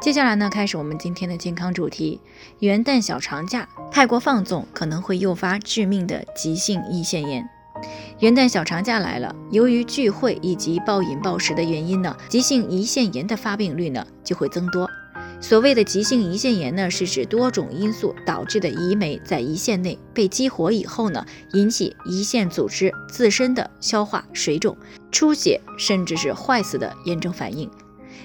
接下来呢，开始我们今天的健康主题。元旦小长假太过放纵，可能会诱发致命的急性胰腺炎。元旦小长假来了，由于聚会以及暴饮暴食的原因呢，急性胰腺炎的发病率呢就会增多。所谓的急性胰腺炎呢，是指多种因素导致的胰酶在胰腺内被激活以后呢，引起胰腺组织自身的消化水肿、出血，甚至是坏死的炎症反应。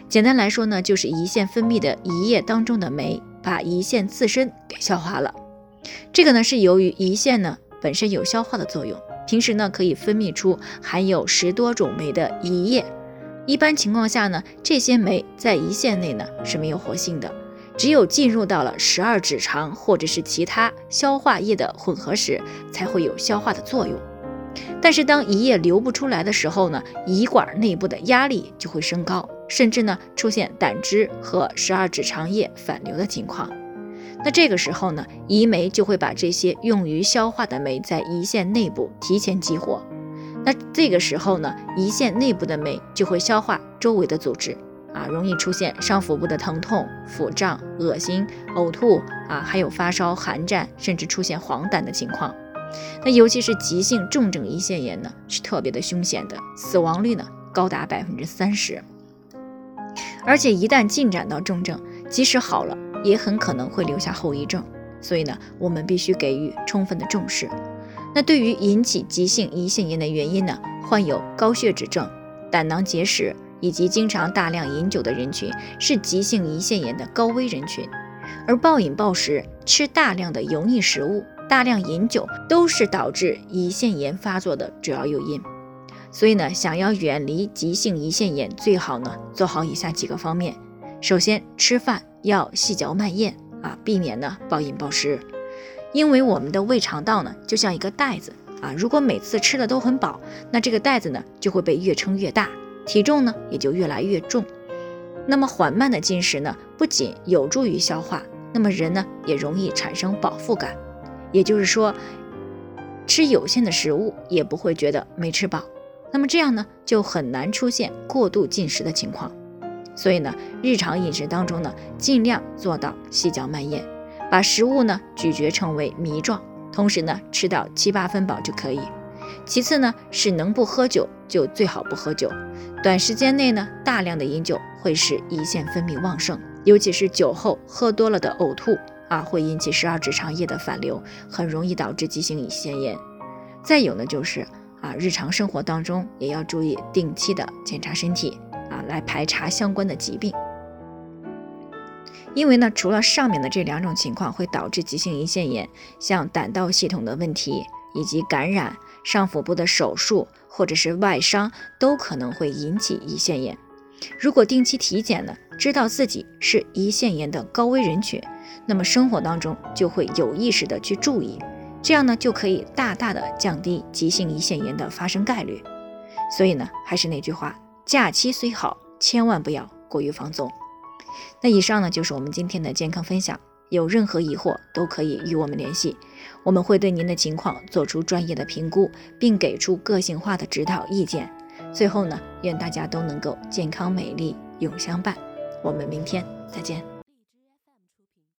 简单来说呢，就是胰腺分泌的胰液当中的酶把胰腺自身给消化了。这个呢是由于胰腺呢本身有消化的作用，平时呢可以分泌出含有十多种酶的胰液。一般情况下呢，这些酶在胰腺内呢是没有活性的，只有进入到了十二指肠或者是其他消化液的混合时，才会有消化的作用。但是当胰液流不出来的时候呢，胰管内部的压力就会升高。甚至呢，出现胆汁和十二指肠液反流的情况。那这个时候呢，胰酶就会把这些用于消化的酶在胰腺内部提前激活。那这个时候呢，胰腺内部的酶就会消化周围的组织啊，容易出现上腹部的疼痛、腹胀、恶心、呕吐啊，还有发烧、寒战，甚至出现黄疸的情况。那尤其是急性重症胰腺炎呢，是特别的凶险的，死亡率呢高达百分之三十。而且一旦进展到重症，即使好了，也很可能会留下后遗症。所以呢，我们必须给予充分的重视。那对于引起急性胰腺炎的原因呢，患有高血脂症、胆囊结石以及经常大量饮酒的人群是急性胰腺炎的高危人群。而暴饮暴食、吃大量的油腻食物、大量饮酒，都是导致胰腺炎发作的主要诱因。所以呢，想要远离急性胰腺炎，最好呢做好以下几个方面。首先，吃饭要细嚼慢咽啊，避免呢暴饮暴食。因为我们的胃肠道呢就像一个袋子啊，如果每次吃的都很饱，那这个袋子呢就会被越撑越大，体重呢也就越来越重。那么缓慢的进食呢，不仅有助于消化，那么人呢也容易产生饱腹感，也就是说，吃有限的食物也不会觉得没吃饱。那么这样呢，就很难出现过度进食的情况。所以呢，日常饮食当中呢，尽量做到细嚼慢咽，把食物呢咀嚼成为糜状，同时呢吃到七八分饱就可以。其次呢，是能不喝酒就最好不喝酒。短时间内呢，大量的饮酒会使胰腺分泌旺盛，尤其是酒后喝多了的呕吐啊，会引起十二指肠液的反流，很容易导致急性胰腺炎。再有呢，就是。啊，日常生活当中也要注意定期的检查身体啊，来排查相关的疾病。因为呢，除了上面的这两种情况会导致急性胰腺炎，像胆道系统的问题以及感染、上腹部的手术或者是外伤，都可能会引起胰腺炎。如果定期体检呢，知道自己是胰腺炎的高危人群，那么生活当中就会有意识的去注意。这样呢，就可以大大的降低急性胰腺炎的发生概率。所以呢，还是那句话，假期虽好，千万不要过于放纵。那以上呢，就是我们今天的健康分享。有任何疑惑都可以与我们联系，我们会对您的情况做出专业的评估，并给出个性化的指导意见。最后呢，愿大家都能够健康美丽永相伴。我们明天再见。